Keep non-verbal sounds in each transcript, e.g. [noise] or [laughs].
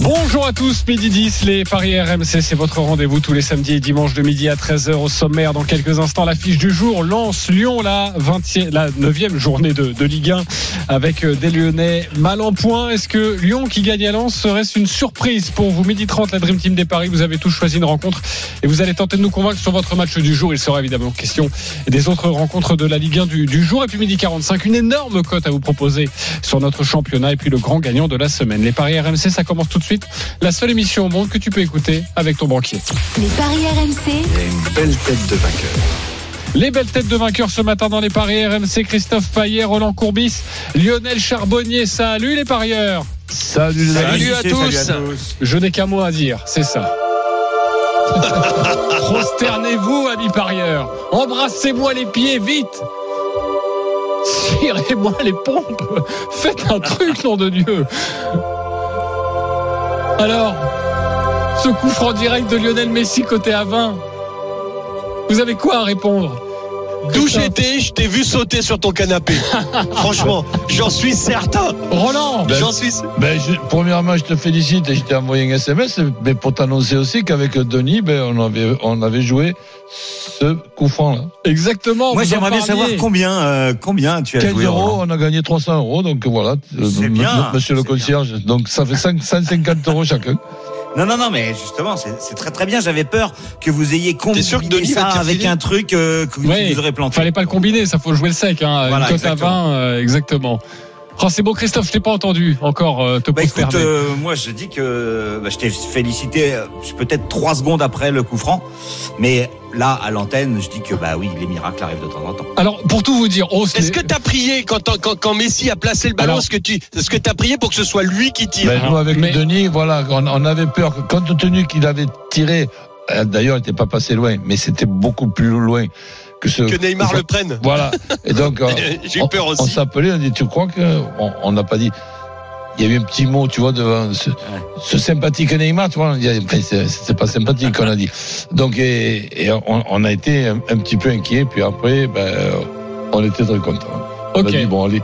Bonjour à tous, midi 10, les Paris RMC, c'est votre rendez-vous tous les samedis et dimanches de midi à 13h au sommaire. Dans quelques instants, l'affiche du jour, Lance Lyon, la 20e, la 9e journée de, de Ligue 1 avec euh, des Lyonnais mal en point. Est-ce que Lyon qui gagne à Lens serait-ce une surprise pour vous? Midi 30, la Dream Team des Paris, vous avez tous choisi une rencontre et vous allez tenter de nous convaincre sur votre match du jour. Il sera évidemment question des autres rencontres de la Ligue 1 du, jour. Et puis midi 45, une énorme cote à vous proposer sur notre championnat et puis le grand gagnant de la semaine. Les Paris RMC, ça commence tout suite. La seule émission au monde que tu peux écouter avec ton banquier. Les paris RMC. une belle tête de vainqueur. Les belles têtes de vainqueurs ce matin dans les paris RMC, Christophe Payet, Roland Courbis, Lionel Charbonnier. Salut les parieurs. Salut, Salut à tous. Je n'ai qu'un mot à dire, c'est ça. [laughs] Prosternez-vous, amis parieurs. Embrassez-moi les pieds, vite. Tirez-moi les pompes. Faites un truc, nom de Dieu. Alors, ce coup franc direct de Lionel Messi côté à 20. Vous avez quoi à répondre? D'où j'étais, je t'ai vu sauter sur ton canapé. [laughs] Franchement, j'en suis certain. Roland Ben, J'en suis. Ben, je- premièrement, je te félicite et je t'ai envoyé un SMS, mais pour t'annoncer aussi qu'avec Denis, ben, on avait, on avait joué ce coup franc là. Exactement. Moi, j'aimerais bien savoir combien, euh, combien tu as 15 joué. euros, Roland. on a gagné 300 euros, donc voilà. C'est Euh, bien, Monsieur le c'est concierge. Donc ça fait 5, 150 euros chacun. Non, non, non, mais justement, c'est c'est très très bien. J'avais peur que vous ayez combiné sûr que Denis ça avec un truc euh, que Ouais, vous aurez planté. Fallait pas le combiner, ça faut jouer le sec. Hein. Voilà, Une cote à exactement. 20, euh, exactement. Oh, c'est beau, Christophe, je t'ai pas entendu. Encore euh, te Bah écoute, euh, moi je dis que bah, je t'ai félicité euh, peut-être trois secondes après le coup franc, mais là à l'antenne, je dis que bah oui, les miracles arrivent de temps en temps. Alors, pour tout vous dire, oh, ce Est-ce n'est- que t'as prié quand, quand, quand Messi a placé le ballon Est-ce que tu, est-ce que t'as prié pour que ce soit lui qui tire Ben, nous, avec mais- Denis, voilà, on, on avait peur que, compte tenu qu'il avait tiré, euh, d'ailleurs, il n'était pas passé loin, mais c'était beaucoup plus loin que ce. Que Neymar que- le prenne Voilà. Et donc, [laughs] euh, J'ai eu peur on, on aussi. s'appelait, on dit, tu crois que, on on n'a pas dit, il y a eu un petit mot, tu vois, devant ce, ce sympathique Neymar, tu vois, enfin, c'est pas sympathique qu'on a dit. Donc, et, et on, on a été un, un petit peu inquiet, puis après, ben, on était très contents. On a dit, bon, allez,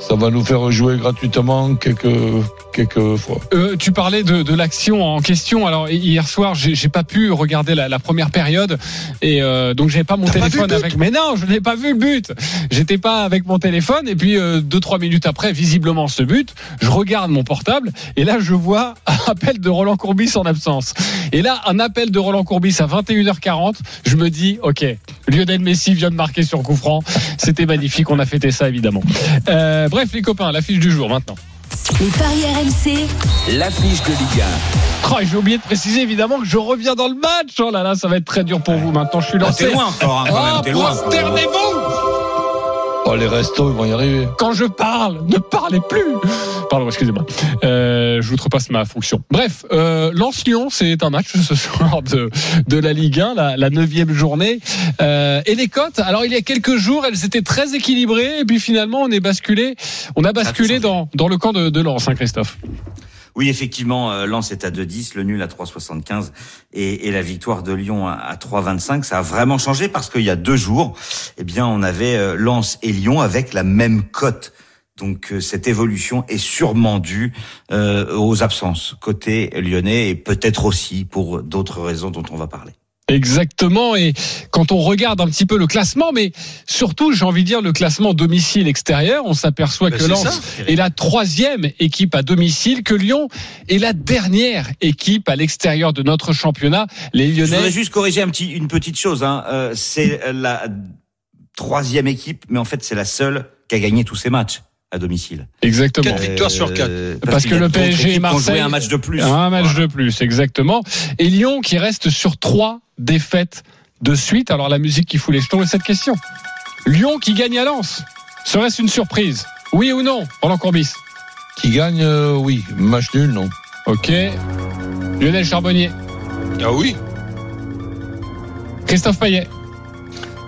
ça va nous faire jouer gratuitement quelques, quelques fois. Euh, tu parlais de, de l'action en question. Alors hier soir, j'ai pas pu regarder la, la première période et euh, donc j'avais pas mon pas téléphone avec. Mais non, je n'ai pas vu le but. J'étais pas avec mon téléphone et puis euh, deux trois minutes après, visiblement ce but, je regarde mon portable et là je vois un [laughs] appel de Roland Courbis en absence. Et là, un appel de Roland Courbis à 21h40. Je me dis, ok, Lionel Messi vient de marquer sur coup franc. C'était magnifique. On a fêté ça évidemment. Euh, bref, les copains, l'affiche du jour maintenant. Les paris RMC. L'affiche de Ligue Oh, et j'ai oublié de préciser évidemment que je reviens dans le match. Oh là là, ça va être très dur pour vous maintenant. Je suis Ah, lancé. t'es loin encore, hein, quand Ah, même, t'es loin. prosternez-vous Oh, les restos, ils vont y arriver. Quand je parle, ne parlez plus. Pardon, excusez-moi. Euh, je outrepasse ma fonction. Bref, euh, Lens-Lyon, c'est un match ce soir de, de la Ligue 1, la, la neuvième journée. Euh, et les cotes, alors il y a quelques jours, elles étaient très équilibrées. Et puis finalement, on est basculé, on a basculé dans, dans le camp de, de Lens, hein, Christophe. Oui, effectivement, euh, Lens est à 2,10, le nul à 3,75 et, et la victoire de Lyon à, à 3,25. Ça a vraiment changé parce qu'il y a deux jours, eh bien, on avait euh, Lens et Lyon avec la même cote. Donc euh, cette évolution est sûrement due euh, aux absences côté lyonnais et peut-être aussi pour d'autres raisons dont on va parler. Exactement. Et quand on regarde un petit peu le classement, mais surtout, j'ai envie de dire le classement domicile-extérieur, on s'aperçoit Ben, que Lens ça. est la troisième équipe à domicile, que Lyon est la dernière équipe à l'extérieur de notre championnat. Les Je voudrais Lyonnais. juste corriger un petit, une petite chose. Hein. Euh, c'est la troisième équipe, mais en fait c'est la seule qui a gagné tous ses matchs à domicile. Exactement. Quatre victoires sur quatre. Euh, Parce que le PSG et ont Marseille- un match de plus. Un match Voilà. de plus, exactement. Et Lyon qui reste sur trois défaites de suite. Alors la musique qui fout les jetons est cette question. Lyon qui gagne à Lens. Serait-ce une surprise? Oui ou non Roland Courbis? Qui gagne, euh, oui. Match nul, non. Ok. Lionel Charbonnier. Ah oui Christophe Payet.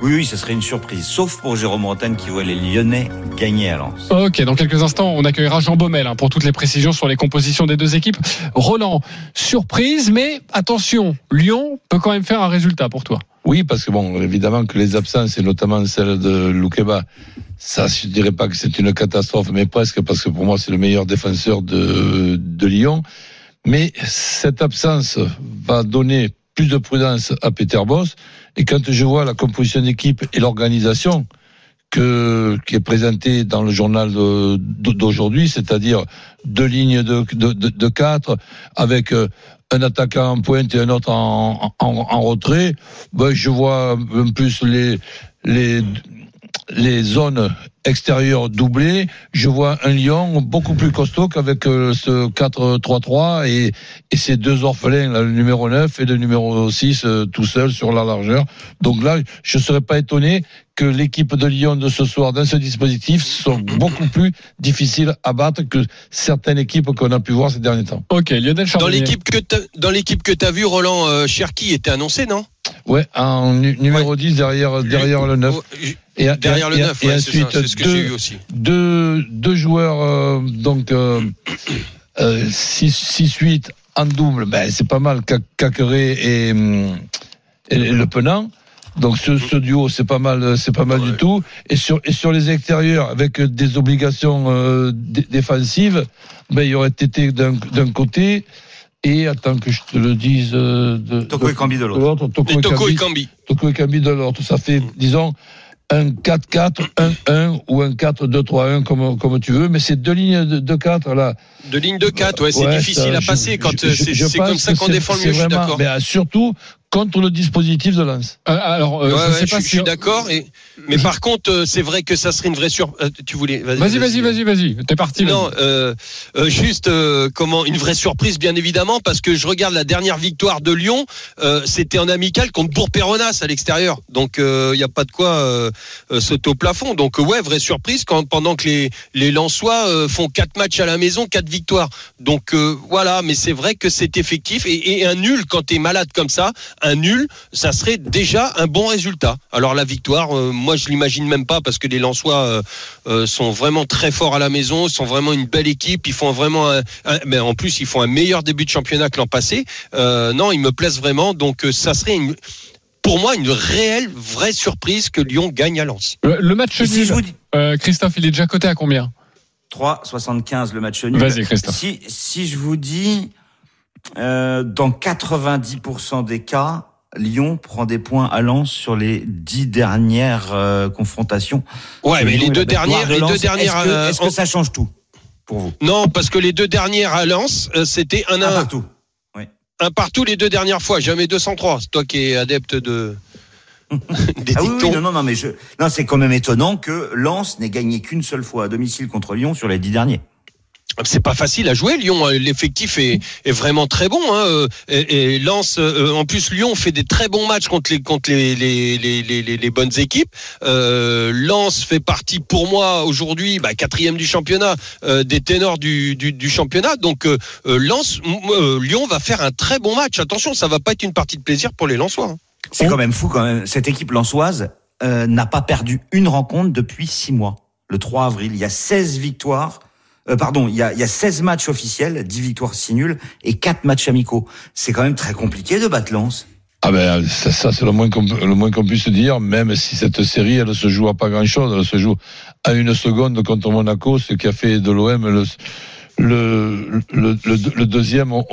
Oui, oui, ce serait une surprise. Sauf pour Jérôme Bretagne qui voit les Lyonnais gagner à Lens. Ok, dans quelques instants, on accueillera Jean Baumel hein, pour toutes les précisions sur les compositions des deux équipes. Roland, surprise, mais attention, Lyon peut quand même faire un résultat pour toi. Oui, parce que bon, évidemment que les absences, et notamment celle de Loukeba, ça, je dirais pas que c'est une catastrophe, mais presque, parce que pour moi, c'est le meilleur défenseur de, de Lyon. Mais cette absence va donner plus de prudence à Peter Boss. Et quand je vois la composition d'équipe et l'organisation qui est présentée dans le journal d'aujourd'hui, c'est-à-dire deux lignes de, quatre, avec euh, un attaquant en pointe et un autre en, retrait, ben, je vois plus les, les, les zones extérieures doublées. Je vois un Lyon beaucoup plus costaud qu'avec euh, ce 4-3-3 et, et ces deux orphelins, là, le numéro 9 et le numéro 6, euh, tout seul sur la largeur. Donc là, je ne serais pas étonné que l'équipe de Lyon de ce soir dans ce dispositif soit beaucoup plus difficile à battre que certaines équipes qu'on a pu voir ces derniers temps. Ok, Lionel Dans l'équipe que t'as- dans l'équipe que tu as vu, Roland euh, Cherki était annoncé, non? Ouais, en nu- numéro 10 derrière, derrière le 9. Oh, j- Et, Derrière le et- 9, et ouais, ça, ensuite, ce que j'ai deux, aussi. deux, deux joueurs, euh, donc, euh, 6-8 en double, ben, c'est pas mal, Ca- Cacré et, et Le Penant. Donc ce, ce duo, c'est pas mal, c'est pas mal du tout. Et sur, et sur les extérieurs, avec des obligations euh, dé- défensives, ben, il y aurait été d'un d'un côté, et attends que je te le dise, euh, de, Toko et Cambi de l'autre. Toko Et. Cambi. Toko et Cambi de l'autre. Ça fait, disons, un 4-4, 1-1 ou un 4-2-3-1 comme, comme tu veux, mais c'est deux lignes de, de 4 là. De ligne de 4, ouais, c'est Ouais, difficile ça, à passer quand je- euh, c'est comme ça qu'on défend le mieux, je suis. Mais euh, surtout contre le dispositif de Lens. Euh, alors, euh, Ouais, je ouais, je, suis d'accord. Mais par contre, euh, c'est vrai que ça serait une vraie surprise. Tu voulais. Vas-y, vas-y, vas-y, vas-y. T'es parti. Non, euh, euh, juste euh, comment une vraie surprise, bien évidemment, parce que je regarde la dernière victoire de Lyon, euh, c'était en amical contre Bourg-Péronas à l'extérieur, donc il n'y a pas de quoi euh, euh, sauter au plafond. Donc euh, ouais, vraie surprise quand pendant que les les Lensois euh, font quatre matchs à la maison, quatre victoires. Donc euh, voilà, mais c'est vrai que c'est effectif et, et un nul quand t'es malade comme ça, un nul, ça serait déjà un bon résultat. Alors la victoire, euh, moi je l'imagine même pas parce que les Lensois euh, euh, sont vraiment très forts à la maison, sont vraiment une belle équipe, ils font vraiment un, un- mais en plus ils font un meilleur début de championnat que l'an passé. Euh, non, ils me plaisent vraiment, donc euh, ça serait une, pour moi une réelle vraie surprise que Lyon gagne à Lens. Le, le match si nul. je vous dis euh, Christophe, il est déjà coté à combien? 3,75 le match nul. Vas-y, Christophe. Si, si je vous dis, euh, dans 90% des cas, Lyon prend des points à Lens sur les dix dernières euh, confrontations. Ouais, mais Lyon les est deux dernières, de les deux dernières. Est-ce que, euh, est-ce que ça change tout pour vous? Non, parce que les deux dernières à Lens, euh, c'était un à un. partout. Un partout les deux dernières fois, jamais 203. C'est toi qui es adepte de. des [laughs] Ah oui, [laughs] oui, non, non, non, mais je, non, c'est quand même étonnant que Lens n'ait gagné qu'une seule fois à domicile contre Lyon sur les dix derniers. C'est pas facile à jouer, Lyon. L'effectif est, est vraiment très bon. Hein. euh, Et, et Lens, euh, en plus, Lyon fait des très bons matchs contre les contre les les, les, les, bonnes équipes. Euh, Lens fait partie, pour moi, aujourd'hui, bah, quatrième du championnat, euh, des ténors du, du, du championnat. Donc, euh, euh, Lens, euh, Lyon va faire un très bon match. Attention, ça va pas être une partie de plaisir pour les Lensois. hein. C'est quand même fou quand même. Cette équipe lensoise euh, n'a pas perdu une rencontre depuis six mois. Le 3 avril, il y a 16 victoires. Euh, pardon, il y, a, y a 16 matchs officiels, 10 victoires, 6 nuls et 4 matchs amicaux. C'est quand même très compliqué de battre Lens. Ah ben ça, ça, c'est le moins qu'on le moins qu'on puisse dire, même si cette série elle se joue à pas grand chose, elle se joue à une seconde contre Monaco, ce qui a fait de l'OM le le, le, le, le deuxième au-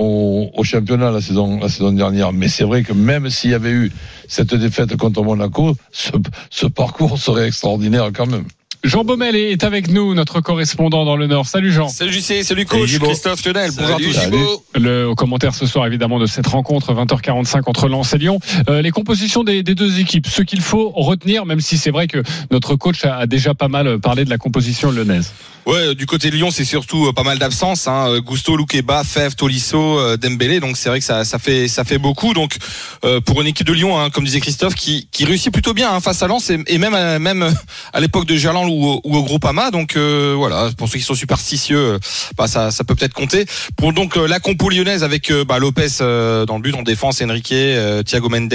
au championnat la saison la saison dernière. Mais c'est vrai que même s'il y avait eu cette défaite contre Monaco, ce, ce parcours serait extraordinaire quand même. Jean Baumel est avec nous, notre correspondant dans le Nord. Salut Jean. Salut JC, salut coach, Gibo. Christophe Lionel, bonjour à Salut, tous. Gibo. Le au commentaire ce soir évidemment de cette rencontre 20h45 entre Lens et Lyon. Euh, les compositions des, des deux équipes, ce qu'il faut retenir, même si c'est vrai que notre coach a, a déjà pas mal parlé de la composition lyonnaise. Ouais, du côté de Lyon, c'est surtout euh, pas mal d'absences. Hein. Gusto, Loukeba, Fev, Tolisso, euh, Dembélé. Donc c'est vrai que ça, ça fait ça fait beaucoup. Donc euh, pour une équipe de Lyon, hein, comme disait Christophe, qui, qui réussit plutôt bien hein, face à Lens et, et même à, même à l'époque de Gerland ou, au- ou au. Donc euh, voilà, pour ceux qui sont superstitieux, euh, bah, ça, ça peut peut-être compter. Pour donc euh, la compo lyonnaise avec bah, Lopez dans le but en défense, Enrique, Thiago Mendes,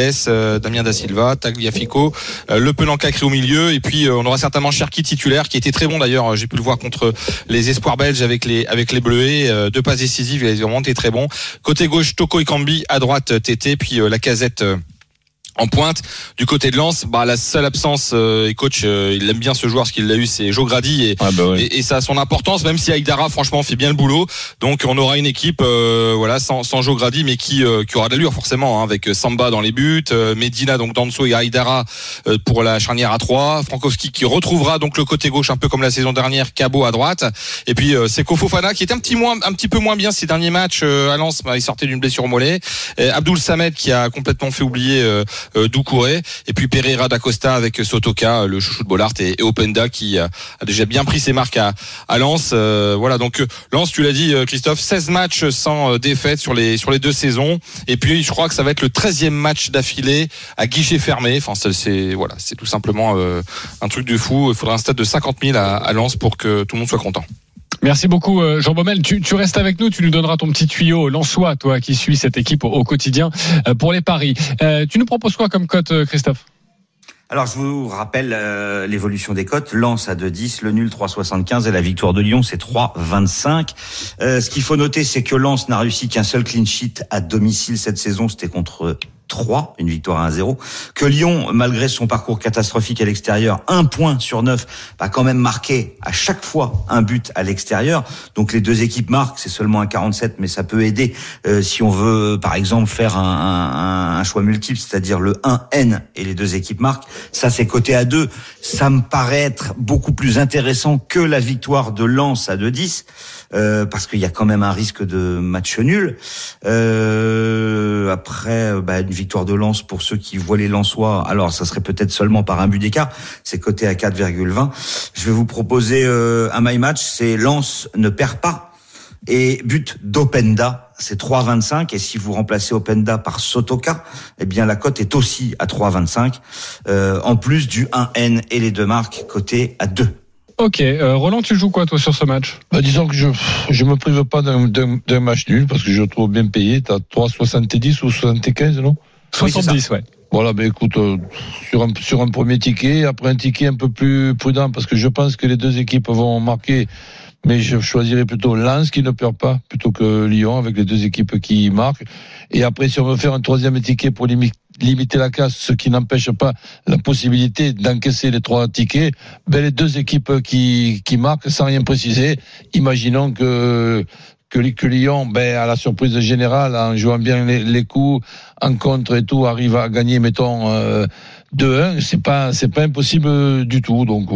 Damien da Silva, Tagliafico, Le Pelanca au milieu, et puis on aura certainement Cherki titulaire, qui était très bon d'ailleurs. J'ai pu le voir contre les espoirs belges avec les avec les Bleuets, deux passes décisives, il a vraiment été très bon. Côté gauche, Toko Ekambi, à droite Tété, puis la casette. Euh, en pointe du côté de Lens, bah la seule absence euh, et coach, euh, il aime bien ce joueur, ce qu'il l'a eu, c'est Joe Grady et, Ah bah ouais. et, et ça a son importance, même si Aïdara franchement fait bien le boulot. Donc on aura une équipe, euh, voilà, sans, sans Joe Grady, mais qui euh, qui aura de l'allure forcément, hein, avec Samba dans les buts, euh, Medina donc Danso et Aïdara euh, pour la charnière à 3 Frankowski qui retrouvera donc le côté gauche un peu comme la saison dernière, Cabo à droite, et puis euh, Seko Fofana qui est un petit moins, un petit peu moins bien ces derniers matchs euh, à Lens, bah, il sortait d'une blessure au mollet, Et Abdul Samed qui a complètement fait oublier euh, euh, Doucouré et puis Pereira d'Acosta avec Sotoka, le chouchou de Bollard et, Openda qui euh, a déjà bien pris ses marques à, à Lens. Euh, voilà donc euh, Lens, tu l'as dit euh, Christophe, 16 matchs sans euh, défaite sur les sur les deux saisons et puis je crois que ça va être le 13e match d'affilée à guichet fermé. Enfin c'est- voilà, tout simplement euh, un truc de fou. Il faudra un stade de 50 000 à, à Lens pour que tout le monde soit content. Merci beaucoup euh, Jean Baumel. Tu, tu restes avec nous, tu nous donneras ton petit tuyau Lançois, toi qui suis cette équipe au, quotidien euh, pour les paris. Euh, tu nous proposes quoi comme cote, euh, Christophe? Alors je vous rappelle euh, l'évolution des cotes. Lens à 2,10, le nul 3,75 et la victoire de Lyon c'est 3,25. Euh, ce qu'il faut noter c'est que Lens n'a réussi qu'un seul clean sheet à domicile cette saison, c'était contre 3, une victoire à 1-0. Que Lyon, malgré son parcours catastrophique à l'extérieur, un point sur neuf, va quand même marquer à chaque fois un but à l'extérieur. Donc les deux équipes marquent, c'est seulement un 47, mais ça peut aider euh, si on veut, par exemple, faire un, un- un choix multiple, c'est-à-dire le 1N et les deux équipes marquent. Ça, c'est côté à 2. Ça me paraît être beaucoup plus intéressant que la victoire de Lens à 2-10, euh, parce qu'il y a quand même un risque de match nul. Euh, après, bah, victoire de Lens pour ceux qui voient les Lensois, alors ça serait peut-être seulement par un but d'écart. C'est coté à 4,20. Je vais vous proposer euh, un my match. C'est Lens ne perd pas et but d'Openda, c'est 3,25. Et si vous remplacez Openda par Sotoka, eh bien la cote est aussi à 3,25. Euh, en plus du 1N et les deux marques coté à 2. Ok, euh, Roland, tu joues quoi toi sur ce match? Bah, disons que je je me prive pas d'un- d'un d'un match nul parce que je le trouve bien payé. T'as 3,70 ou 75, non? 70, ouais. Voilà, ben écoute, euh, sur un, sur un premier ticket, après un ticket un peu plus prudent, parce que je pense que les deux équipes vont marquer, mais je choisirais plutôt Lens qui ne perd pas, plutôt que Lyon, avec les deux équipes qui marquent. Et après, si on veut faire un troisième ticket pour limi- limiter la casse, ce qui n'empêche pas la possibilité d'encaisser les trois tickets, ben les deux équipes qui, qui marquent, sans rien préciser, imaginons que que, Lyon, ben, à la surprise générale, en jouant bien les, les coups, en contre et tout, arrive à gagner, mettons, euh, 2-1, c'est pas, c'est pas impossible du tout. Donc,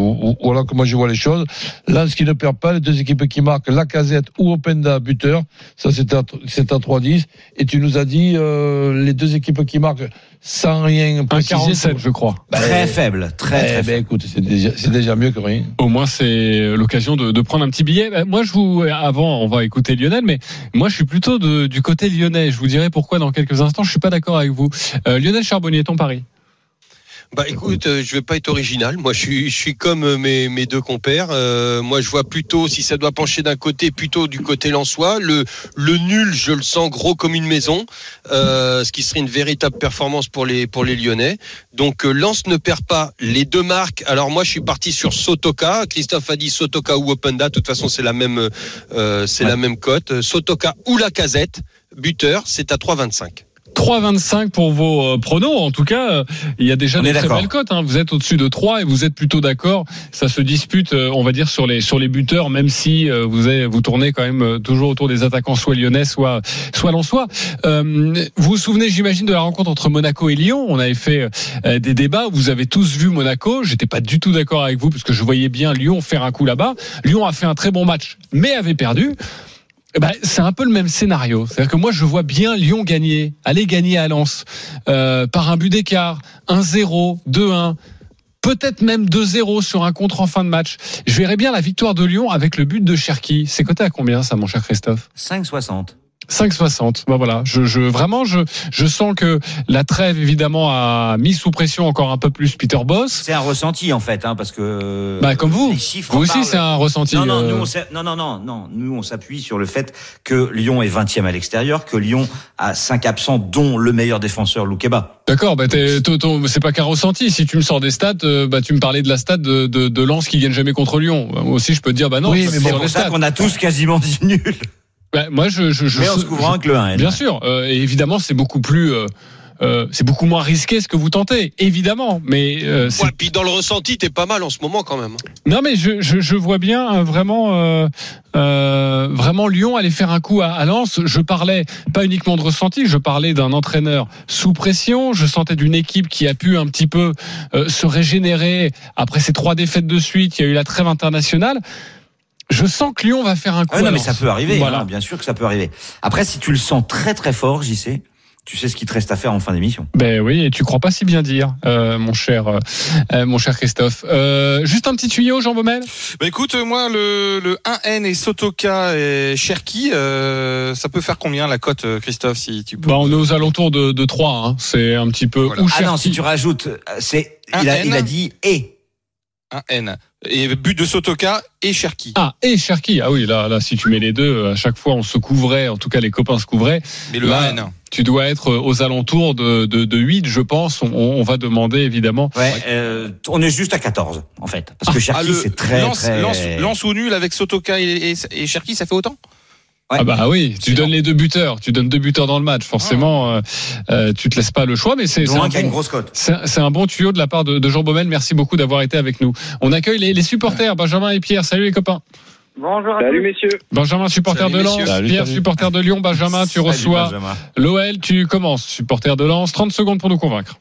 voilà comment je vois les choses. Lens qui ne perd pas, les deux équipes qui marquent, la casette ou Openda, buteur. Ça, c'est à, c'est à 3-10. Et tu nous as dit, euh, les deux équipes qui marquent sans rien Un préciser. 47, je crois. Ben, Très faible, très, eh très ben, faible. écoute, c'est déjà, c'est déjà mieux que rien. Au moins, c'est l'occasion de, de prendre un petit billet. Euh, Moi, je vous, avant, on va écouter Lionel, mais moi, je suis plutôt de- du côté lyonnais. Je vous dirai pourquoi dans quelques instants. Je suis pas d'accord avec vous. Euh, Lionel Charbonnier, ton pari? Bah écoute, euh, je vais pas être original. Moi, je suis, je suis comme euh, mes, mes deux compères. Euh, moi, je vois plutôt, si ça doit pencher d'un côté, plutôt du côté lensois. Le, le nul, je le sens gros comme une maison, euh, ce qui serait une véritable performance pour les pour les Lyonnais. Donc Lens ne perd pas les deux marques. Alors moi, je suis parti sur Sotoka. Christophe a dit Sotoka ou Openda. De toute façon, c'est la même euh, c'est la même cote. Sotoka ou la casette. Buteur, c'est à 3,25. 3,25 pour vos euh, pronos. En tout cas, euh, il y a déjà On des très belles cotes. hein. Vous êtes au-dessus de 3 et vous êtes plutôt d'accord. Ça se dispute, euh, on va dire, sur les sur les buteurs, même si vous avez, vous tournez quand même toujours autour des attaquants soit lyonnais, soit soit lensois. Euh, vous vous souvenez, j'imagine, de la rencontre entre Monaco et Lyon. On avait fait des débats. Vous avez tous vu Monaco. J'étais pas du tout d'accord avec vous parce que je voyais bien Lyon faire un coup là-bas. Lyon a fait un très bon match, mais avait perdu. Ben, c'est un peu le même scénario. C'est-à-dire que moi, je vois bien Lyon gagner, aller gagner à Lens euh, par un but d'écart, 1-0, 2-1, peut-être même 2-0 sur un contre en fin de match. Je verrais bien la victoire de Lyon avec le but de Cherki. C'est coté à combien ça, mon cher Christophe? 5,60. 5,60. Bah voilà, je, je vraiment je je sens que la trêve évidemment a mis sous pression encore un peu plus Peter Boss. C'est un ressenti en fait, hein, parce que. Bah comme vous. les chiffres Vous aussi c'est un ressenti. Non, non, euh, nous, on non, non, non, non. Nous, on s'appuie sur le fait que Lyon est 20e à l'extérieur, que Lyon a 5 absents, dont le meilleur défenseur, Loukeba. D'accord, bah c'est pas qu'un ressenti. Si tu me sors des stats, euh, bah tu me parlais de la stat de, de, de Lens qui gagne jamais contre Lyon. Bah, Moi aussi je peux te dire bah non. Oui, mais c'est pour ça qu'on a tous quasiment dit nul. Bah, moi je je, je Mais en se couvrant que le 1. Bien sûr, euh, et évidemment c'est beaucoup plus euh, euh, c'est beaucoup moins risqué ce que vous tentez, évidemment. Mais euh, c'est- Ouais, puis dans le ressenti, t'es pas mal en ce moment quand même. non, mais je, je, je vois bien euh, vraiment euh, euh, vraiment Lyon aller faire un coup à, à Lens. Je parlais pas uniquement de ressenti, je parlais d'un entraîneur sous pression. Je sentais d'une équipe qui a pu un petit peu euh, se régénérer après ces trois défaites de suite. Il y a eu la trêve internationale. Je sens que Lyon va faire un coup. Ah non, mais ça peut arriver. Voilà. hein, bien sûr que ça peut arriver. Après, si tu le sens très très fort, j'y sais. Tu sais ce qu'il te reste à faire en fin d'émission. Ben oui, et tu crois pas si bien dire, euh, mon cher, euh, euh, mon cher Christophe. Euh, juste un petit tuyau, Jean Baumel? Bah écoute, euh, moi le, le 1N et Sotoka et Cherki, euh, ça peut faire combien la cote, Christophe, si tu peux Bah, on est aux alentours de, de 3. Hein. C'est un petit peu. Voilà. Ou Ah non, si tu rajoutes, c'est, Un il a, N. il a dit et. 1N. Et but de Sotoka et Cherki. Ah, et Cherki. Ah oui, là, là, si tu mets les deux, à chaque fois, on se couvrait. En tout cas, les copains se couvraient. Mais le Là, 1N. Tu dois être aux alentours de, de, de 8, je pense. On, on va demander, évidemment. Ouais, euh, on est juste à 14, en fait. Parce que Ah, Cherki, c'est très, lance, très. lance, lance ou nul avec Sotoka et, et, et Cherki, ça fait autant? Ouais. Ah bah oui, tu donnes les deux buteurs. Tu donnes deux buteurs dans le match. Forcément, euh, euh, tu te laisses pas le choix. Mais c'est un bon- grosse cote. C'est un bon tuyau de la part de, de Jean Baumel. Merci beaucoup d'avoir été avec nous. On accueille les, les supporters, Benjamin et Pierre. Salut les copains. Bonjour à Salut tous. messieurs. Benjamin, supporter Salut, de Lens. Salut, Pierre, salut. supporter de Lyon. Benjamin, tu reçois l'OL. Tu commences, supporter de Lens. 30 secondes pour nous convaincre.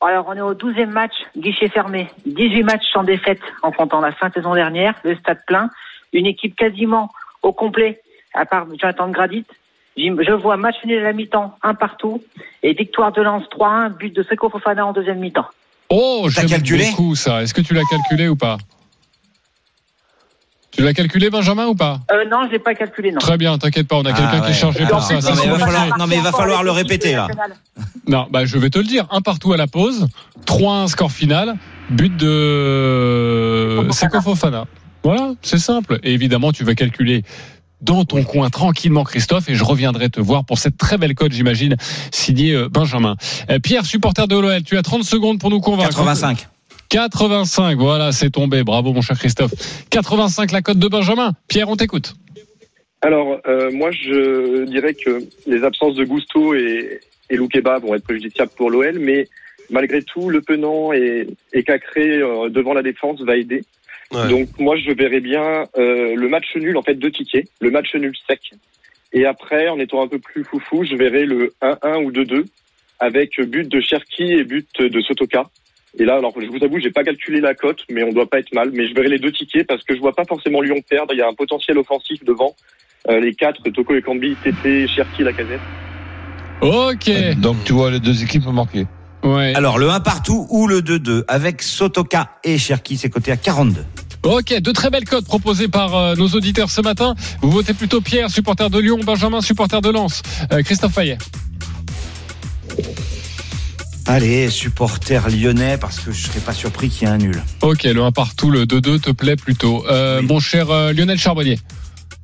Alors, on est au 12e match, guichet fermé. 18 matchs sans défaite en comptant la fin de saison dernière, le stade plein, une équipe quasiment au complet, à part Jonathan Gradit. Je vois match nul à la mi-temps, un partout, et victoire de Lens 3-1, but de Seko Fofana en deuxième mi-temps. Oh, j'aime calculé beaucoup ça. Est-ce que tu l'as calculé ou pas? Tu l'as calculé, Benjamin, ou pas? Euh, non, je l'ai pas calculé, non. Très bien, t'inquiète pas. On a Ah quelqu'un qui est chargé Ah pour non, ça. non, mais va falloir- non, mais il va falloir le répéter, là. [laughs] Non, bah, je vais te le dire. Un partout à la pause. 3-1 score final. But de Seko Fofana. Voilà, c'est simple. Et évidemment, tu vas calculer dans ton coin tranquillement, Christophe, et je reviendrai te voir pour cette très belle cote, j'imagine, signée euh, Benjamin. Euh, Pierre, supporter de l'OL, tu as 30 secondes pour nous convaincre. 85. 85, voilà, c'est tombé. Bravo, mon cher Christophe. 85, la cote de Benjamin. Pierre, on t'écoute. Alors, euh, moi, je dirais que les absences de Gusto et, et Loukeba vont être préjudiciables pour l'OL, mais malgré tout, Le Penant et, et Cacré euh, devant la défense va aider. Ouais. Donc, moi, je verrais bien euh, le match nul, en fait, deux tickets, le match nul sec. Et après, en étant un peu plus foufou, je verrais le 1-1 ou 2-2 avec but de Cherki et but de Sotoka. Et là, alors, je vous avoue, j'ai pas calculé la cote, mais on doit pas être mal. Mais je verrai les deux tickets parce que je vois pas forcément Lyon perdre. Il y a un potentiel offensif devant. Euh, les quatre, Toko et Kambi, Tété, Cherki, Lacazette. Ok. Donc tu vois les deux équipes marquées. Ouais. Alors, le 1 partout ou le 2-2 avec Sotoka et Cherki, c'est coté à 42. Ok, de très belles cotes proposées par euh, nos auditeurs ce matin. Vous votez plutôt Pierre, supporter de Lyon, Benjamin, supporter de Lens. Euh, Christophe Fayet. Allez, supporter lyonnais, parce que je serais pas surpris qu'il y ait un nul. Ok, le 1 partout, le 2-2 te plaît plutôt. Euh, Oui. Mon cher euh, Lionel Charbonnier.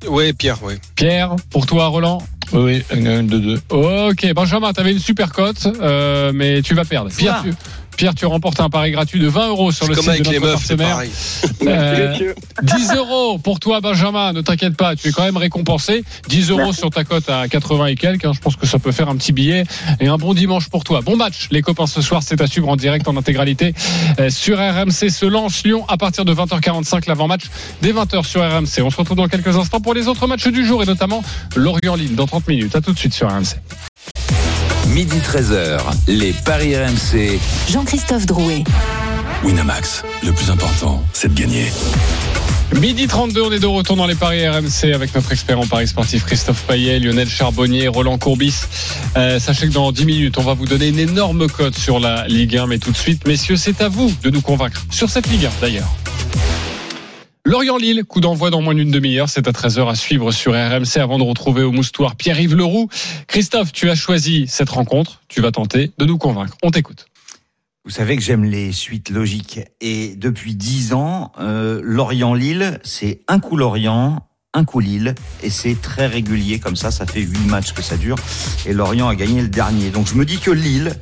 Ouais, Pierre, ouais. Pierre, pour toi, Roland. Oui, oui, 1 2 2 Ok, Benjamin, t'avais une super cote, euh, mais tu vas perdre. Pierre, Ah. tu, Pierre, tu remportes un pari gratuit de 20 euros sur le site avec de les notre meufs, c'est partenaire. pareil. [laughs] Merci, Euh, messieurs. 10 euros pour toi, Benjamin. Ne t'inquiète pas, tu es quand même récompensé. 10 euros Merci. sur ta cote à 80 et quelques. hein. Je pense que ça peut faire un petit billet et un bon dimanche pour toi. Bon match, les copains, ce soir. C'est à suivre en direct, en intégralité euh, sur RMC. Se lance Lyon à partir de 20h45, l'avant-match dès 20h sur RMC. On se retrouve dans quelques instants pour les autres matchs du jour et notamment Lorient-Lille dans 30 minutes. À tout de suite sur RMC. Midi 13h, les Paris RMC. Jean-Christophe Drouet. Winamax, le plus important, c'est de gagner. Midi 32, on est de retour dans les paris RMC avec notre expert en paris sportif Christophe Payet, Lionel Charbonnier, Roland Courbis. Euh, sachez que dans 10 minutes, on va vous donner une énorme cote sur la Ligue 1, mais tout de suite, messieurs, c'est à vous de nous convaincre sur cette Ligue 1 d'ailleurs. Lorient-Lille, coup d'envoi dans moins d'une demi-heure. C'est à 13h à suivre sur RMC avant de retrouver au moustoir Pierre-Yves Leroux. Christophe, tu as choisi cette rencontre. Tu vas tenter de nous convaincre. On t'écoute. Vous savez que j'aime les suites logiques. Et depuis dix ans, euh, Lorient-Lille, c'est un coup Lorient, un coup Lille. Et c'est très régulier comme ça. Ça fait huit matchs que ça dure. Et Lorient a gagné le dernier. Donc je me dis que Lille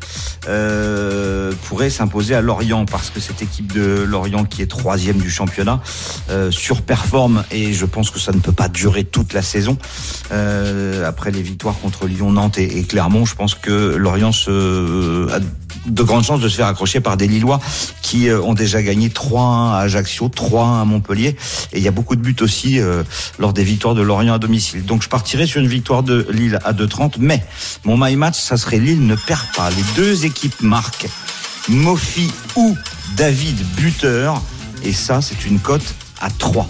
euh, pourrait s'imposer à Lorient parce que cette équipe de Lorient qui est troisième du championnat euh, surperforme. Et je pense que ça ne peut pas durer toute la saison. Euh, après les victoires contre Lyon, Nantes et, Clermont, je pense que Lorient se, a de grandes chances de se faire accrocher par des Lillois qui euh, ont déjà gagné 3-1 à Ajaccio, 3-1 à Montpellier. Et il y a beaucoup de buts aussi euh, lors des victoires de Lorient à domicile. Donc je partirai sur une victoire de Lille à 2-30. Mais mon my match, ça serait Lille ne perd pas. Les deux équipes marquent. Mofi ou David buteur. Et ça, c'est une cote à 3.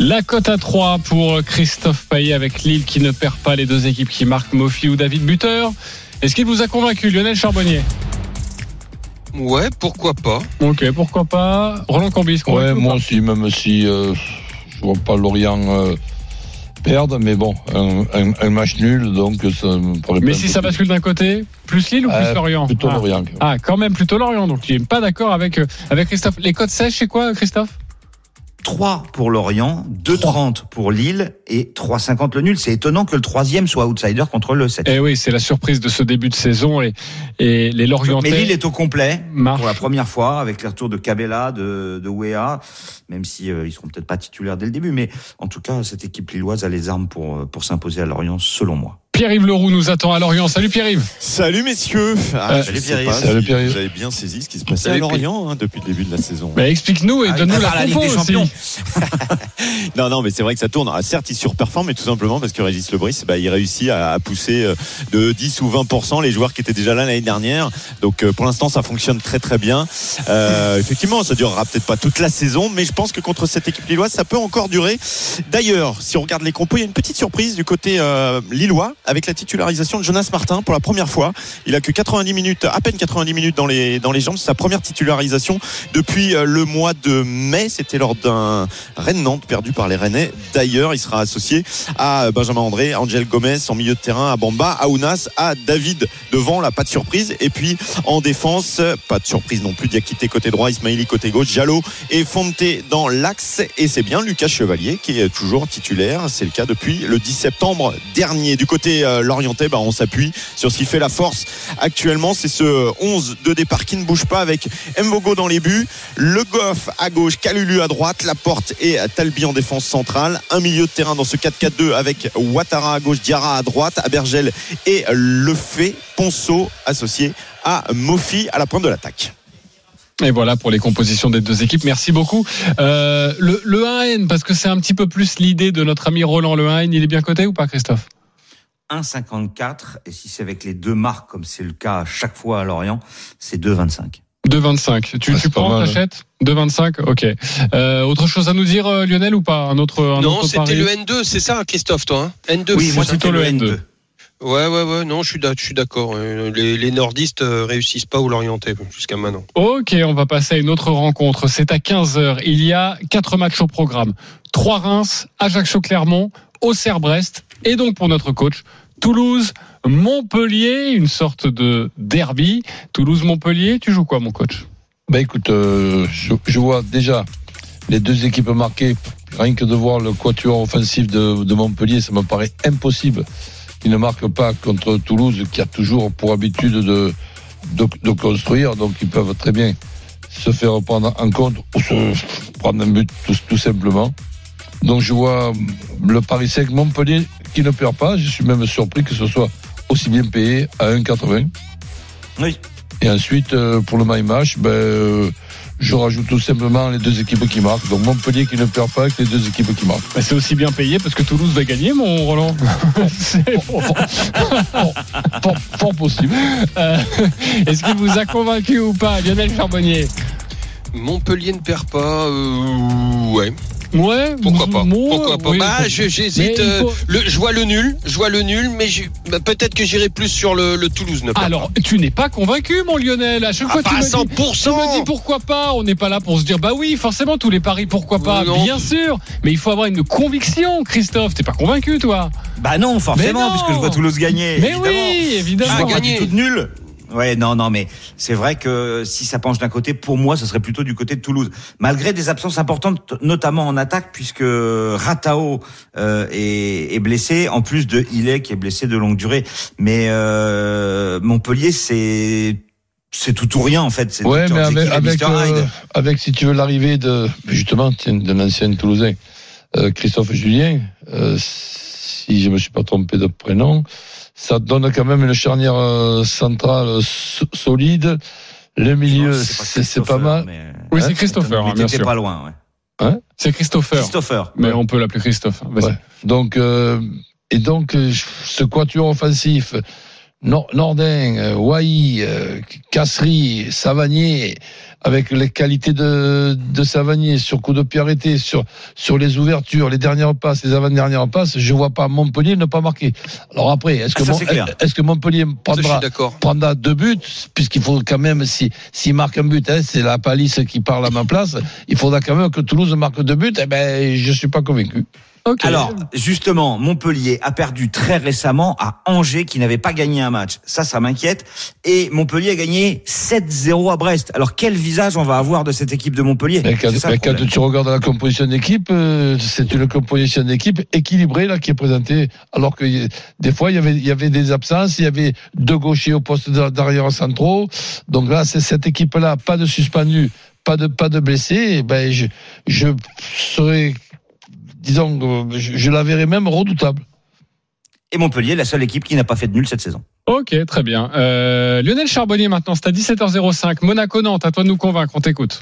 La cote à 3 pour Christophe Payet avec Lille qui ne perd pas les deux équipes qui marquent Mofi ou David Buteur. Est-ce qu'il vous a convaincu, Lionel Charbonnier? Ouais, pourquoi pas. Ok, pourquoi pas. Roland Corbis, Ouais, moi aussi, même si euh, je vois pas Lorient euh, perdre, mais bon, un, un, un, match nul, donc ça me paraît Mais si ça bascule d'un côté, plus Lille ou plus euh, Lorient? Plutôt ah. Lorient. Ah, quand même plutôt Lorient, donc tu n'es pas d'accord avec, avec Christophe. Les codes sèches, c'est quoi, Christophe? 3 pour Lorient, 2,30 pour Lille et 3,50 le nul. C'est étonnant que le troisième soit outsider contre le 7. Eh oui, c'est la surprise de ce début de saison et, et les Lorientais. Mais Lille est au complet marche. pour la première fois avec les retours de Cabella, de, de Wea, même si euh, ils seront peut-être pas titulaires dès le début. Mais en tout cas, cette équipe lilloise a les armes pour, pour s'imposer à Lorient, selon moi. Pierre-Yves Leroux nous attend à Lorient. Salut Pierre-Yves. Salut messieurs. Ah, Euh, salut Pierre-Yves. Salut. Vous avez bien saisi ce qui se passait Salut à Lorient hein, depuis le début de la saison. Bah, Explique-nous et Ah, donne-nous la la Ligue des aussi. Champions. [laughs] [laughs] Non, non, mais c'est vrai que ça tourne. Ah, certes, il surperforme, mais tout simplement parce que Régis Lebris, bah, il réussit à, à pousser euh, de 10 ou 20% les joueurs qui étaient déjà là l'année dernière. Donc, euh, pour l'instant, ça fonctionne très très bien. Euh, effectivement, ça durera peut-être pas toute la saison, mais je pense que contre cette équipe lilloise, ça peut encore durer. D'ailleurs, si on regarde les compos, il y a une petite surprise du côté euh, lillois avec la titularisation de Jonas Martin pour la première fois. Il a que 90 minutes, à peine 90 minutes dans les dans les jambes. C'est sa première titularisation depuis euh, le mois de mai. C'était lors d'un Rennes-Nantes perdu par les Rennais. D'ailleurs, il sera associé à Benjamin André, Angel Gomez en milieu de terrain, à Bamba, à Ounas, à David devant. Là, pas de surprise. Et puis en défense, pas de surprise non plus. Diakité côté droit, Ismaili côté gauche, Jallo et Fonte dans l'axe. Et c'est bien Lucas Chevalier qui est toujours titulaire. C'est le cas depuis le 10 septembre dernier. Du côté euh, lorientais, bah, on s'appuie sur ce qui fait la force actuellement. C'est ce 11 de départ qui ne bouge pas avec Mvogo dans les buts, Le Goff à gauche, Calulu à droite, Laporte et Talbi en défense centrale. Un milieu de terrain dans ce 4-4-2 avec Ouattara à gauche, Diarra à droite, Abergel et Lefebvre, Ponceau associé à Mofi à la pointe de l'attaque. Et voilà pour les compositions des deux équipes. Merci beaucoup. Euh, le, le 1N, parce que c'est un petit peu plus l'idée de notre ami Roland. Le 1N, il est bien coté ou pas, Christophe? 1,54 et si c'est avec les deux marques comme c'est le cas à chaque fois à Lorient, c'est 2,25. 2,25. Tu, Ah, tu prends, t'achètes? 2,25 Ok. Euh, autre chose à nous dire, euh, Lionel, ou pas? Un autre, un non, autre c'était pari? le N2, c'est ça, Christophe, toi hein? N2. Oui, c'est moi plutôt c'était le le N2. N2. Ouais, ouais, ouais. Non, je suis d'ac- je suis d'accord. Euh, Les, les nordistes euh, réussissent pas ou l'orientais jusqu'à maintenant. Ok, on va passer à une autre rencontre. C'est à 15h. Il y a quatre matchs au programme. Trois Reims, Ajaccio-Clermont, Auxerre-Brest. Et donc pour notre coach, Toulouse, Montpellier, une sorte de derby. Toulouse-Montpellier, tu joues quoi mon coach? Ben écoute, euh, je, vois déjà les deux équipes marquées. Rien que de voir le quatuor offensif de, Montpellier, ça me paraît impossible qu'ils ne marquent pas contre Toulouse, qui a toujours pour habitude de, de, construire. Donc ils peuvent très bien se faire prendre en compte ou se prendre un but tout, simplement. Donc je vois le Paris 5 Montpellier qui ne perd pas. Je suis même surpris que ce soit aussi bien payé à 1,80. Oui. Et ensuite, euh, pour le my match, ben, euh, je rajoute tout simplement les deux équipes qui marquent. Donc Montpellier qui ne perd pas avec les deux équipes qui marquent. Bah, C'est aussi bien payé parce que Toulouse va gagner, mon Roland. [laughs] C'est- Fort, fort possible. Euh, Est-ce qu'il vous a convaincu ou pas, Lionel Charbonnier? Montpellier ne perd pas. euh, ouais. Ouais, Pourquoi pas moi, Pourquoi pas oui, Bah, j'hésite. euh, faut- le- je vois le nul, je vois le nul, mais bah, peut-être que j'irai plus sur le, le Toulouse. Ne Alors, tu n'es pas convaincu, mon Lionel. À chaque Ah, fois, pas tu à me, dis, 100%. tu me dis pourquoi pas. On n'est pas là pour se dire, bah oui, forcément, tous les paris, pourquoi pas. Non. Bien sûr. Mais il faut avoir une conviction, Christophe. T'es pas convaincu, toi Bah non, forcément, non. puisque je vois Toulouse gagner. Mais évidemment. oui, évidemment. Je vois pas gagner. du tout de nul. Ouais, non, non, mais c'est vrai que si ça penche d'un côté, pour moi, ce serait plutôt du côté de Toulouse. Malgré des absences importantes, notamment en attaque, puisque Ratao euh, est, est blessé, en plus de Hillet qui est blessé de longue durée. Mais euh, Montpellier, c'est c'est tout ou rien en fait. C'est Ouais, mais avec, avec, euh, avec, si tu veux, l'arrivée de, justement, d'un ancien Toulousain, euh, Christophe Julien, euh, si je me suis pas trompé de prénom, ça donne quand même une charnière euh, centrale so- solide. Le milieu, c'est pas mal. mais- Oui, Hein c'est Christopher, Mais hein, bien t'étais sûr. pas loin, ouais. C'est Christopher. Christopher. Mais on peut l'appeler Christophe. Vas-y. Ouais. Donc, euh, et donc, euh, ce quatuor offensif, Nordin, euh, Wai, euh, Casserie, Savanier, avec les qualités de, de Savanier sur coup de pied arrêté, sur, sur les ouvertures, les dernières passes, les avant-dernières passes, je vois pas Montpellier ne pas marquer. Alors après, est-ce que, Mon- est-ce que Montpellier prendra, prendra deux buts, puisqu'il faut quand même, si, s'il marque un but, hein, c'est la palisse qui parle à ma place, il faudra quand même que Toulouse marque deux buts, eh ben, je suis pas convaincu. Alors, justement, Montpellier a perdu très récemment à Angers qui n'avait pas gagné un match. Ça, ça m'inquiète. Et Montpellier a gagné 7-0 à Brest. Alors, quel visage on va avoir de cette équipe de Montpellier? Mais quand, ça, mais quand tu regardes la composition d'équipe, euh, c'est une composition d'équipe équilibrée là qui est présentée. Alors que des fois il y avait il y avait des absences, il y avait deux gauchers au poste d'a- d'arrière centraux. Donc là c'est cette équipe là, pas de suspendu, pas de pas de blessés. Eh Ben je je serais disons je, je la verrais même redoutable. Et Montpellier, la seule équipe qui n'a pas fait de nul cette saison. Ok, très bien. Euh, Lionel Charbonnier, maintenant, c'est à 17h05. Monaco-Nantes, à toi de nous convaincre, on t'écoute.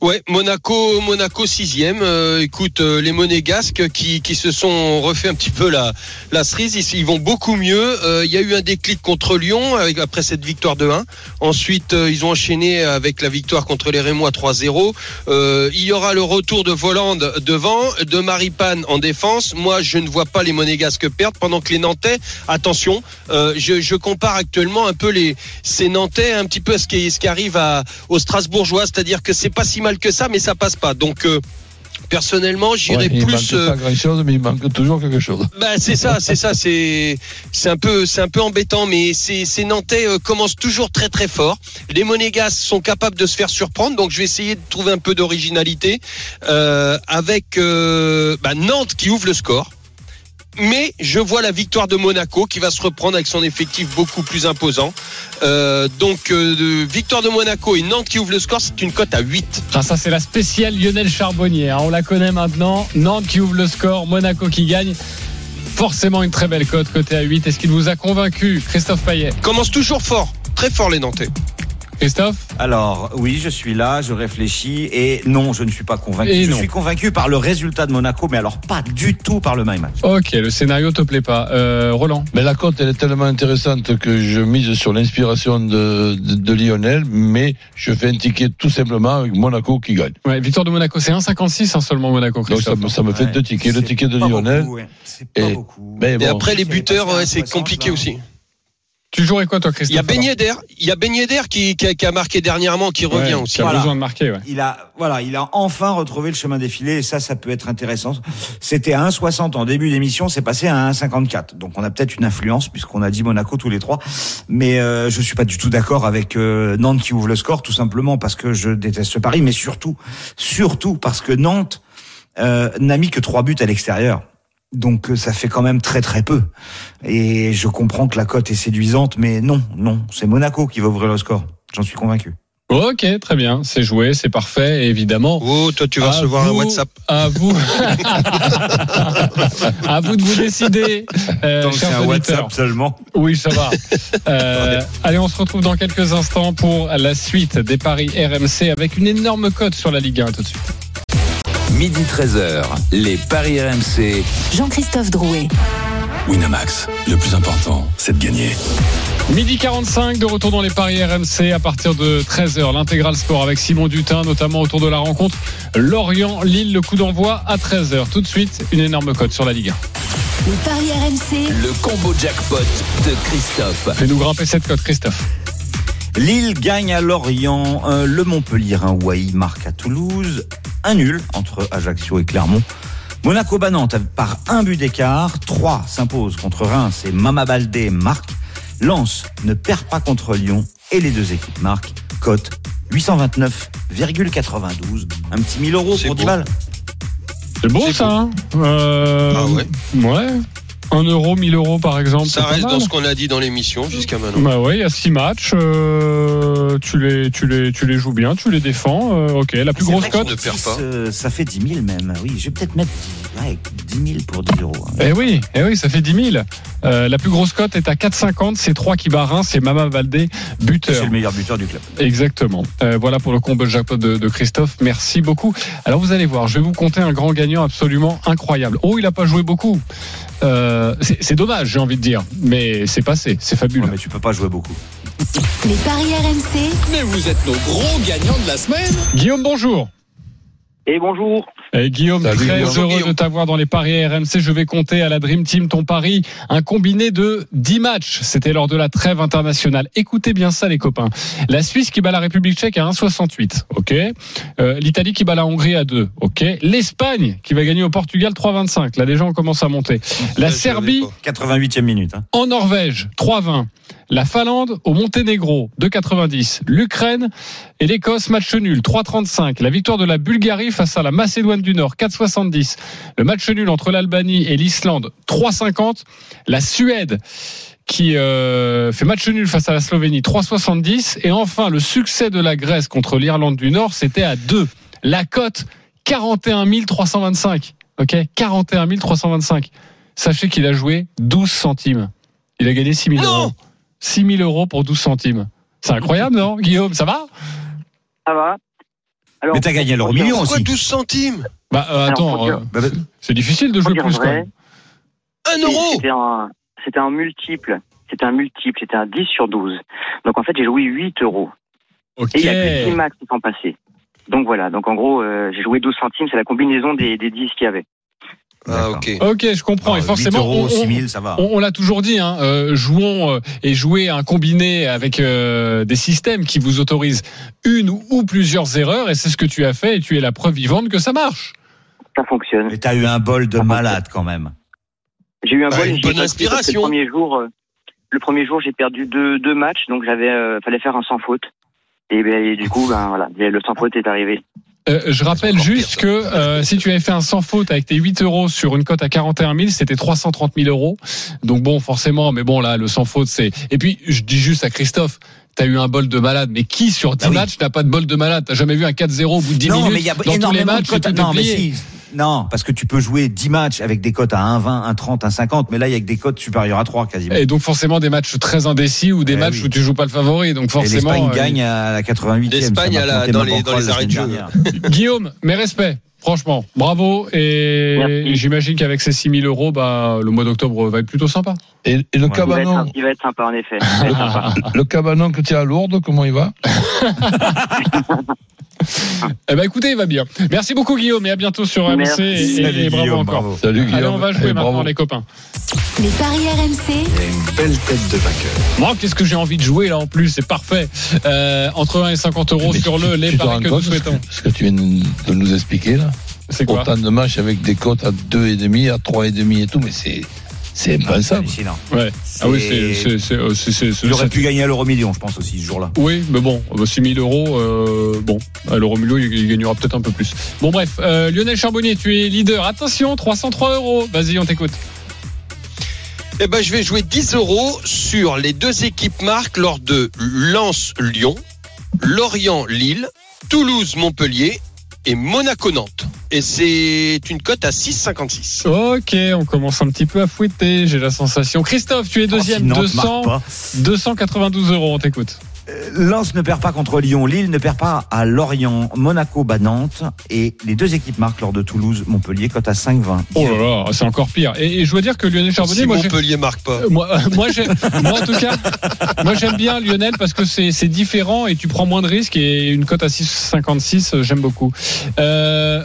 Ouais, Monaco, Monaco sixième. Euh, écoute, euh, les Monégasques qui, qui se sont refait un petit peu la, la cerise, ils, ils vont beaucoup mieux. Euh, Il y a eu un déclic contre Lyon après cette victoire de 1. Ensuite, euh, ils ont enchaîné avec la victoire contre les Rémois 3-0. Euh, il y aura le retour de Voland devant, de Maripane en défense. Moi, je ne vois pas les Monégasques perdre pendant que les Nantais, attention, je, je compare actuellement un peu les ces Nantais un petit peu à ce qui, ce qui arrive à, aux Strasbourgeois, c'est-à-dire que c'est pas si mal que ça, mais ça passe pas. Donc euh, personnellement, j'irais Ouais, plus. euh, pas grand chose, mais il manque toujours quelque chose. bah c'est ça, c'est ça, c'est c'est un peu c'est un peu embêtant, mais ces ces Nantais euh, commencent toujours très très fort. Les Monégas sont capables de se faire surprendre, donc je vais essayer de trouver un peu d'originalité euh, avec euh, bah, Nantes qui ouvre le score. Mais je vois la victoire de Monaco qui va se reprendre avec son effectif beaucoup plus imposant. Euh, donc euh, victoire de Monaco et Nantes qui ouvre le score, c'est une cote à 8. Ah, ça, c'est la spéciale Lionel Charbonnier. hein. On la connaît maintenant. Nantes qui ouvre le score, Monaco qui gagne. Forcément une très belle cote, côté à 8. Est-ce qu'il vous a convaincu, Christophe Payet? Commence toujours fort, très fort les Nantais. Christophe Alors, oui, je suis là, je réfléchis, et non, je ne suis pas convaincu. Et je non. suis convaincu par le résultat de Monaco, mais alors pas du tout par le my match. Ok, le scénario te plaît pas. Euh, Roland Mais la cote, elle est tellement intéressante que je mise sur l'inspiration de, de, de Lionel, mais je fais un ticket tout simplement avec Monaco qui gagne. Ouais, victoire de Monaco, c'est 1,56 hein, seulement Monaco, Donc ça, Christophe. me- ça me fait Ouais, deux tickets, le ticket de Lionel. beaucoup, ouais. C'est pas Et- beaucoup. Mais Et après les buteurs, c'est 60, compliqué aussi. Tu jouerais quoi, toi, Il Christophe y a Ben Yedder, il y a Ben Yedder qui, qui, a, qui a marqué dernièrement, qui revient Ouais, aussi. Qui a Voilà. besoin de marquer, ouais. Il a, voilà, il a enfin retrouvé le chemin défilé et ça, ça peut être intéressant. C'était à 1,60 en début d'émission, c'est passé à 1,54. Donc on a peut-être une influence puisqu'on a dit Monaco tous les trois. Mais euh, je suis pas du tout d'accord avec euh, Nantes qui ouvre le score, tout simplement parce que je déteste ce pari, mais surtout, surtout parce que Nantes euh, n'a mis que trois buts à l'extérieur. Donc euh, ça fait quand même très très peu. Et je comprends que la cote est séduisante, mais non, non, c'est Monaco qui va ouvrir le score. J'en suis convaincu. Ok, très bien. C'est joué, c'est parfait, évidemment. Oh, toi tu vas À recevoir un WhatsApp. À vous. [laughs] à vous de vous décider. euh, c'est un. WhatsApp seulement. Oui, ça va. [laughs] Euh, allez, on se retrouve dans quelques instants pour la suite des paris RMC avec une énorme cote sur la Ligue 1 tout de suite. Midi 13h, les Paris RMC. Jean-Christophe Drouet. Winamax, le plus important, c'est de gagner. Midi 45 de retour dans les paris RMC à partir de 13h. L'intégral sport avec Simon Dutin, notamment autour de la rencontre Lorient-Lille, le coup d'envoi à 13h. Tout de suite, une énorme cote sur la Ligue 1. Les paris RMC, Le combo jackpot de Christophe. Fais-nous grimper cette cote, Christophe. Lille gagne à Lorient, euh, le Montpellier, un Wai marque à Toulouse, un nul entre Ajaccio et Clermont. Monaco bat Nantes par un but d'écart, 3 s'impose contre Reims et Mama Baldé marque. Lens ne perd pas contre Lyon et les deux équipes marquent. Cote 829,92. Un petit 1000 euros pour 10 beau. balles. C'est beau ça, hein Euh, Ah ouais. Ouais. 1 euro, 1000 euros par exemple. Ça c'est reste dans ce qu'on a dit dans l'émission jusqu'à maintenant. Bah ouais, il y a 6 matchs. euh, tu, les, tu, les, tu les joues bien, tu les défends. euh, ok, la plus C'est grosse cote. Ne perds six, pas. euh, ça fait 10 000 même. Oui, je vais peut-être mettre ouais, 10 000 pour 10 euros. hein. Eh oui, eh oui, ça fait 10 000. Euh, la plus grosse cote est à 4,50. C'est 3 qui bat Reims, c'est Mama Valdé, C'est buteur. le meilleur buteur du club. Exactement. Euh, voilà pour le combo jackpot de, de Christophe. Merci beaucoup. Alors vous allez voir, je vais vous compter un grand gagnant absolument incroyable. Oh, il a pas joué beaucoup. Euh, c'est c'est dommage, j'ai envie de dire, mais c'est passé, c'est fabuleux. Ouais, mais tu peux pas jouer beaucoup. les paris RMC, Mais vous êtes nos gros gagnants de la semaine. Guillaume, bonjour. Et bonjour. Eh, Guillaume, Salut, très Guillaume. heureux de t'avoir dans les paris RMC. Je vais compter à la Dream Team ton pari, un combiné de 10 matchs. C'était lors de la trêve internationale. Écoutez bien ça, les copains. La Suisse qui bat la République tchèque à 1,68. OK. Euh, L'Italie qui bat la Hongrie à 2. OK. L'Espagne qui va gagner au Portugal 3,25. Là, déjà, on commence à monter. La Serbie l'avais 88e minute. hein. en Norvège, 3,20. La Finlande au Monténégro, 2,90. L'Ukraine et l'Écosse, match nul, 3,35. La victoire de la Bulgarie face à la Macédoine du Nord, 4,70. Le match nul entre l'Albanie et l'Islande, 3,50. La Suède qui euh, fait match nul face à la Slovénie, 3,70. Et enfin, le succès de la Grèce contre l'Irlande du Nord, c'était à 2. La cote, 41 325. OK? 41 325. Sachez qu'il a joué 12 centimes. Il a gagné 6 000 Non euros. 6 000 euros pour 12 centimes. C'est incroyable, non, Guillaume Ça va? Ça va Alors, Mais t'as gagné l'euro million Pourquoi aussi. 12 centimes? Bah, euh, attends, euh, c'est difficile de jouer plus quand vrai, même. Un Et euro C'était un, un multiple. C'était un multiple. C'était un 10 sur 12. Donc en fait, j'ai joué 8 euros. Ok. Et il y a que 10 matchs qui sont passés. Donc voilà. Donc en gros, euh, j'ai joué 12 centimes. C'est la combinaison des, des 10 qu'il y avait. Ah, ok. Ok, je comprends. Ah, et forcément, 8 euros, on- 6 on- 000, ça va. On, on l'a toujours dit, hein, euh, jouons euh, et jouez un combiné avec euh, des systèmes qui vous autorisent une ou, plusieurs erreurs, et c'est ce que tu as fait, et tu es la preuve vivante que ça marche. Ça fonctionne. Mais t'as eu un bol de malade quand même. J'ai eu un Bah, bol. une et j'ai bonne pas pu parce que inspiration. Le premier jour, euh, le premier jour, j'ai perdu deux, deux matchs. Donc j'avais, euh, fallait faire un sans faute. Et, ben, et du coup, ben voilà, le sans faute est arrivé. Euh, je rappelle juste que pire, euh, si tu avais fait un sans faute avec tes 8 euros sur une cote à 41 000, c'était 330 000 euros. Donc bon, forcément, mais bon là, le sans faute, c'est. Et puis, je dis juste à Christophe, t'as eu un bol de malade. Mais qui sur 10 Ah oui. matchs n'a pas de bol de malade? T'as jamais vu un 4-0 au bout de 10 non, minutes? mais y a dans tous les matchs de Non, mais si. Non, parce que tu peux jouer 10 matchs avec des cotes à 1,20, 1,30, 1,50, mais là, il y a que des cotes supérieures à 3 quasiment. Et donc forcément des matchs très indécis ou des Eh matchs oui. où tu joues pas le favori. Donc Et forcément. l'Espagne euh, gagne à la 88e. L'Espagne dans les- dans les arrêts de jeu. [laughs] [laughs] Guillaume, mes respects. Franchement, bravo. Et Merci. j'imagine qu'avec ces 6 000 euros, bah, le mois d'octobre va être plutôt sympa. Et, et le Ouais. Il va, être, cabanon, il va être sympa en effet. [laughs] Sympa. le cabanon que tu as à Lourdes, comment il va [laughs] Eh ben écoutez, il va bien. Merci beaucoup Guillaume et à bientôt sur Merci. et, bravo encore. bravo. Salut Guillaume. Allez, on va jouer Et maintenant bravo. les copains. Les paris RMC, Belle tête de vainqueur. Moi, qu'est-ce que j'ai envie de jouer là en plus, c'est parfait. Euh, entre 1 et 50 euros Mais sur tu- le les tu te paris que nous souhaitons. Ce que tu viens de nous expliquer là? C'est quoi? Autant de matchs avec des cotes à 2,5, à 3,5 et tout, mais c'est c'est C'est impensable. hallucinant. Ouais. Ah oui, c'est c'est c'est euh, Il aurait pu gagner à l'euro million, je pense aussi, ce jour-là. Oui, mais bon, 6 000 euros, euh, bon, à l'euro million, il il gagnera peut-être un peu plus. Bon, bref, euh, Lionel Charbonnier, tu es leader. Attention, 303 euros. Vas-y, on t'écoute. Eh ben, je vais jouer 10 euros sur les deux équipes marques lors de Lens-Lyon, Lorient-Lille, Toulouse-Montpellier et Monaco-Nantes. Et c'est une cote à 6,56. Ok, on commence un petit peu à fouetter, j'ai la sensation. Christophe, tu es deuxième, Oh, si Nantes 200, marque pas. 292 euros, on t'écoute. Lens ne perd pas contre Lyon, Lille ne perd pas à Lorient, Monaco bat Nantes et les deux équipes marquent lors de Toulouse, Montpellier, cote à 5-20. Oh là là, c'est encore pire. Et, et je dois dire que Lionel Charbonnier, Si moi, Montpellier marque pas. Euh, moi, moi, en tout cas, moi j'aime bien Lionel parce que c'est c'est différent et tu prends moins de risques et une cote à 6,56, euh, j'aime beaucoup. Euh,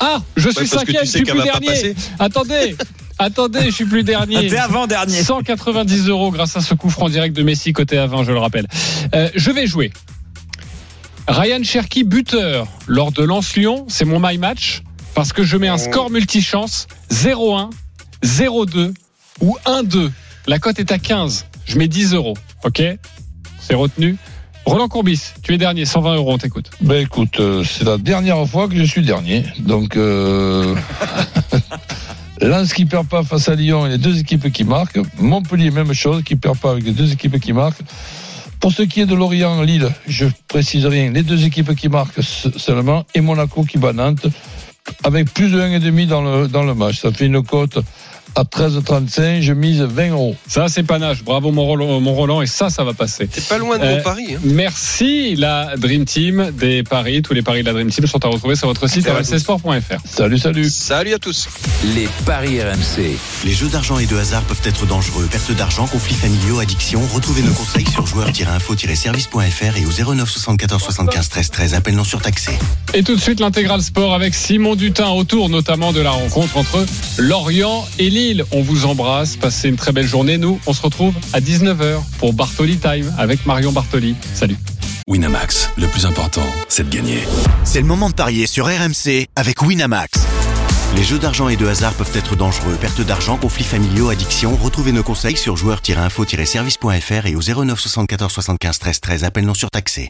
ah, je suis Ouais, cinquième, tu je suis plus dernier. Attendez, attendez, je suis plus dernier. T'es avant-dernier. 190 euros grâce à ce coup franc direct de Messi côté à 20, je le rappelle. Euh, je vais jouer. Ryan Cherky buteur lors de Lens-Lyon, c'est mon my match parce que je mets un score multichance 0-1, 0-2 ou 1-2. La cote est à 15. Je mets 10 euros. Ok? C'est retenu. Roland Courbis, tu es dernier, 120 euros, on t'écoute. Ben écoute, euh, c'est la dernière fois que je suis dernier. Donc, euh... [laughs] Lens qui perd pas face à Lyon et les deux équipes qui marquent. Montpellier, même chose, qui perd pas avec les deux équipes qui marquent. Pour ce qui est de Lorient, Lille, je précise rien. Les deux équipes qui marquent se- seulement et Monaco qui bat Nantes avec plus de 1,5 dans le, dans le match. Ça fait une cote à 13,35. Je mise 20 euros. Ça, c'est panache. Bravo, mon Roland, mon Roland, et ça, ça va passer. T'es pas loin de Euh, mon pari. hein. Merci, la Dream Team des paris. Tous les paris de la Dream Team sont à retrouver sur votre site rlcsport.fr. Salut, salut. Salut à tous. Les paris RMC. Les jeux d'argent et de hasard peuvent être dangereux. Perte d'argent, conflits familiaux, addiction. Retrouvez nos conseils sur joueurs-info-service.fr et au 09 74 75 13 13. Appel non surtaxé. Et tout de suite, l'intégral sport avec Simon Dutin autour notamment de la rencontre entre Lorient et Lille. On vous embrasse, passez une très belle journée. Nous, on se retrouve à 19h pour Bartoli Time avec Marion Bartoli. Salut. Winamax, le plus important, c'est de gagner. C'est le moment de parier sur RMC avec Winamax. Les jeux d'argent et de hasard peuvent être dangereux. Perte d'argent, conflits familiaux, addiction. Retrouvez nos conseils sur joueurs-info-service.fr et au 09 74 75 13 13. Appel non surtaxé.